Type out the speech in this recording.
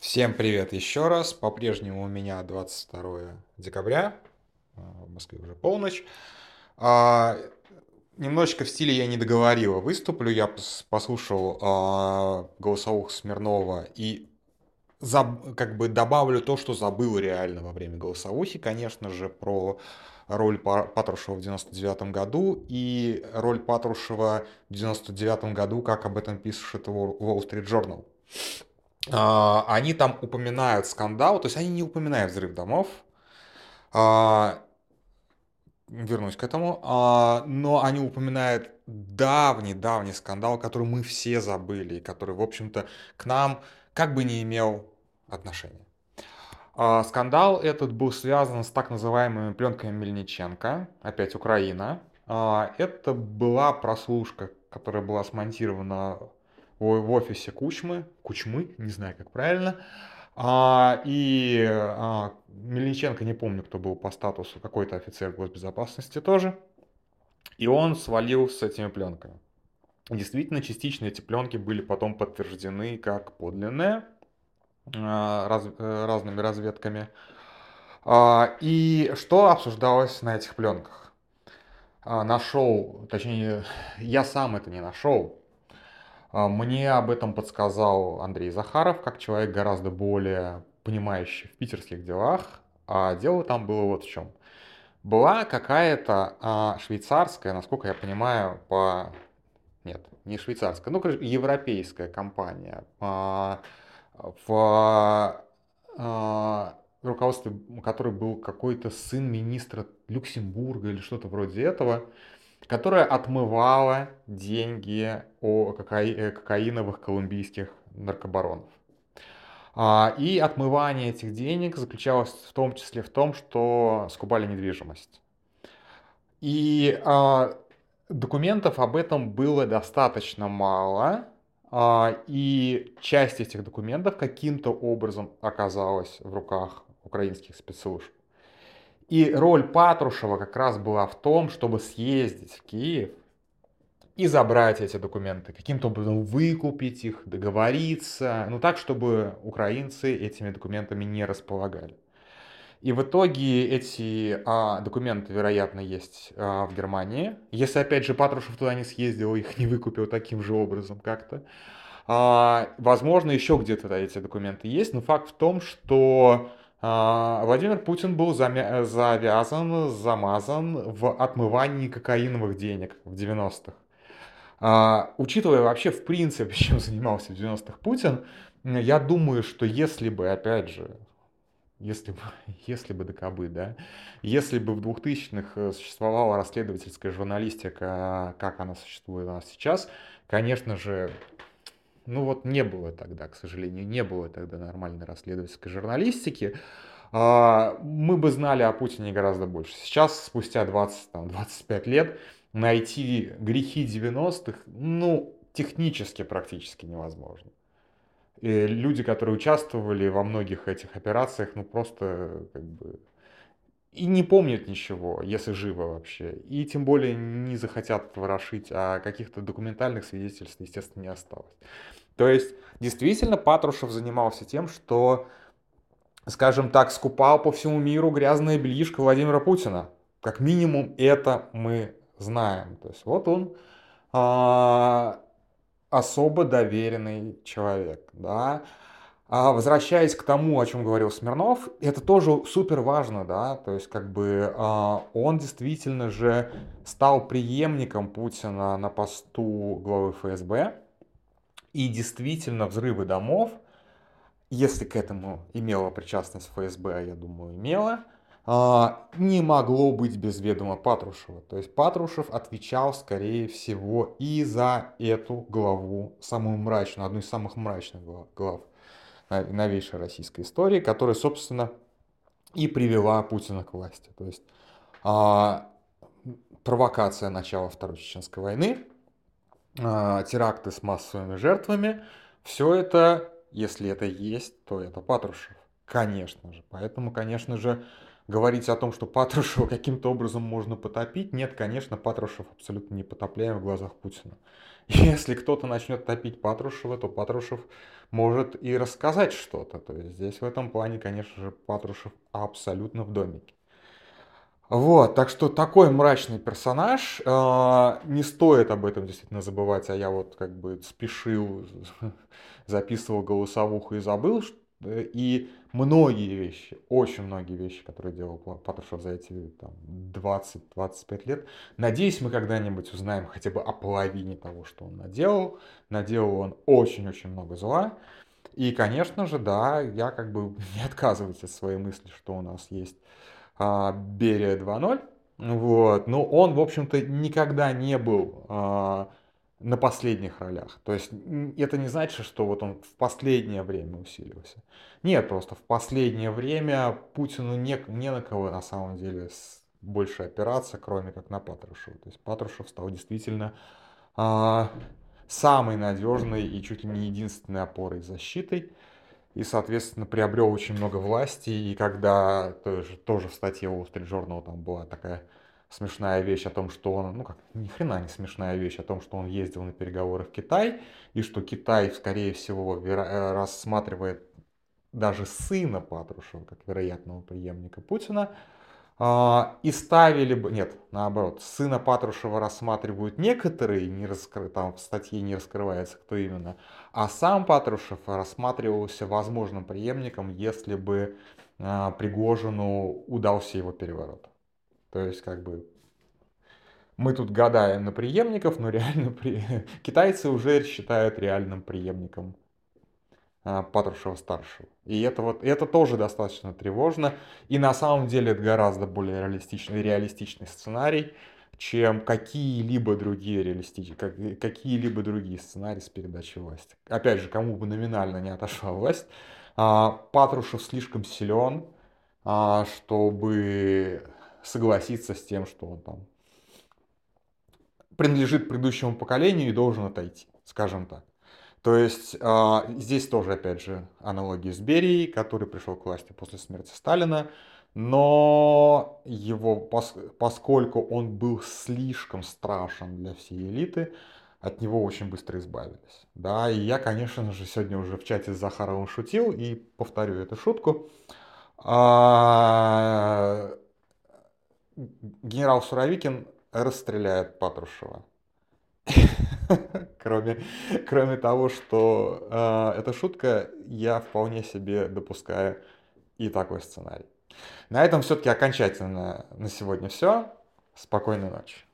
Всем привет еще раз. По-прежнему у меня 22 декабря. а, В Москве уже полночь. А, немножечко в стиле я не договорила. Выступлю. Я пос- послушал а, голосовых Смирнова и заб- как бы добавлю то, что забыл реально во время голосовухи. Конечно же, про роль Па- Патрушева в 99 году и роль Патрушева в 99 году, как об этом пишет Wall Street Journal. А, Они там упоминают скандал, то есть они не упоминают взрыв домов. А, Вернусь к этому. А, Но они упоминают давний-давний скандал, который мы все забыли, и который, в общем-то, к нам как бы не имел отношения. Скандал этот был связан с так называемыми пленками Мельниченко, опять Украина. Это была прослушка, которая была смонтирована в офисе Кучмы, Кучмы, не знаю как правильно. А, И а, Мельниченко, не помню, кто был по статусу, какой-то офицер госбезопасности тоже. И он свалил с этими пленками. Действительно, частично эти пленки были потом подтверждены как подлинные а, раз- э, разными разведками. А, И что обсуждалось на этих пленках? А, Нашел, точнее, я сам это не нашел. А, Мне об этом подсказал Андрей Захаров, как человек гораздо более понимающий в питерских делах. А дело там было вот в чем. Была какая-то а, швейцарская, насколько я понимаю, по... Нет, не швейцарская, ну, короче, европейская компания, а, в а, руководстве которой был какой-то сын министра Люксембурга или что-то вроде этого, которая отмывала деньги о кокаи- э, кокаиновых колумбийских наркобаронов. А, И отмывание этих денег заключалось в том числе в том, что скупали недвижимость. И а, документов об этом было достаточно мало, а, и часть этих документов каким-то образом оказалась в руках украинских спецслужб. И роль Патрушева как раз была в том, чтобы съездить в Киев и забрать эти документы, каким-то образом выкупить их, договориться, ну так, чтобы украинцы этими документами не располагали. И в итоге эти а, документы, вероятно, есть а, в Германии. Если, опять же, Патрушев туда не съездил, их не выкупил таким же образом как-то. А, возможно, еще где-то эти документы есть, но факт в том, что Владимир Путин был замя- завязан, замазан в отмывании кокаиновых денег в 90-х. А, учитывая вообще, в принципе, чем занимался в 90-х Путин, я думаю, что если бы, опять же, если бы, если бы докобы, да, если бы в 2000-х существовала расследовательская журналистика, как она существует у нас сейчас, конечно же, ну вот не было тогда, к сожалению, не было тогда нормальной расследовательской журналистики, а, мы бы знали о Путине гораздо больше. Сейчас, спустя 20-25 лет, найти грехи 90-х, ну, технически практически невозможно. И люди, которые участвовали во многих этих операциях, ну просто как бы и не помнят ничего, если живы вообще. И тем более не захотят ворошить, а каких-то документальных свидетельств, естественно, не осталось. То есть, действительно, Патрушев занимался тем, что, скажем так, скупал по всему миру грязное бельишко Владимира Путина. Как минимум, это мы знаем. То есть, вот он а, особо доверенный человек, да. А возвращаясь к тому, о чем говорил Смирнов, это тоже супер важно, да, то есть как бы а, он действительно же стал преемником Путина на посту главы ФСБ, и действительно взрывы домов, если к этому имела причастность ФСБ, я думаю, имела, а, не могло быть без ведома Патрушева. То есть Патрушев отвечал, скорее всего, и за эту главу, самую мрачную, одну из самых мрачных глав новейшей российской истории, которая, собственно, и привела Путина к власти. То есть а, провокация начала Второй Чеченской войны, а, теракты с массовыми жертвами, все это, если это есть, то это Патрушев. Конечно же. Поэтому, конечно же, говорить о том, что Патрушева каким-то образом можно потопить, нет, конечно, Патрушев абсолютно не потопляем в глазах Путина. Если кто-то начнет топить Патрушева, то Патрушев может и рассказать что-то. То есть здесь в этом плане, конечно же, Патрушев абсолютно в домике. Вот, так что такой мрачный персонаж, э, не стоит об этом действительно забывать, а я вот как бы спешил, записывал голосовуху и забыл, и многие вещи, очень многие вещи, которые делал Патрушев за эти там, 20-25 лет, надеюсь, мы когда-нибудь узнаем хотя бы о половине того, что он наделал. Наделал он очень-очень много зла. И, конечно же, да, я как бы не отказываюсь от своей мысли, что у нас есть а, Берия 2.0. Вот. Но он, в общем-то, никогда не был а, на последних ролях. То есть это не значит, что вот он в последнее время усилился. Нет, просто в последнее время Путину не, не на кого на самом деле больше опираться, кроме как на Патрушева. То есть Патрушев стал действительно а, самой надежной и чуть ли не единственной опорой защитой и, соответственно, приобрел очень много власти. И когда тоже, тоже в статье Wall Street Journal там была такая смешная вещь о том, что он, ну как, ни хрена не смешная вещь о том, что он ездил на переговоры в Китай, и что Китай, скорее всего, э, рассматривает даже сына Патрушева как вероятного преемника Путина, а, и ставили бы, нет, наоборот, сына Патрушева рассматривают некоторые, не раскры, там в статье не раскрывается, кто именно, а сам Патрушев рассматривался возможным преемником, если бы а, Пригожину удался его переворот. То есть, как бы, мы тут гадаем на преемников, но реально при... китайцы уже считают реальным преемником а, Патрушева-старшего. И это, вот, это тоже достаточно тревожно. И на самом деле это гораздо более реалистичный, реалистичный сценарий, чем какие-либо другие реалистичные, как, какие-либо другие сценарии с передачей власти. Опять же, кому бы номинально не отошла власть, а, Патрушев слишком силен, а, чтобы согласиться с тем, что он там принадлежит предыдущему поколению и должен отойти, скажем так. То есть а, здесь тоже, опять же, аналогии с Берией, который пришел к власти после смерти Сталина, но его, поскольку он был слишком страшен для всей элиты, от него очень быстро избавились. Да, и я, конечно же, сегодня уже в чате с Захаровым шутил и повторю эту шутку. А, генерал Суровикин расстреляет Патрушева. кроме, кроме того, что э, это шутка, я вполне себе допускаю и такой сценарий. На этом все-таки окончательно на сегодня все. Спокойной ночи.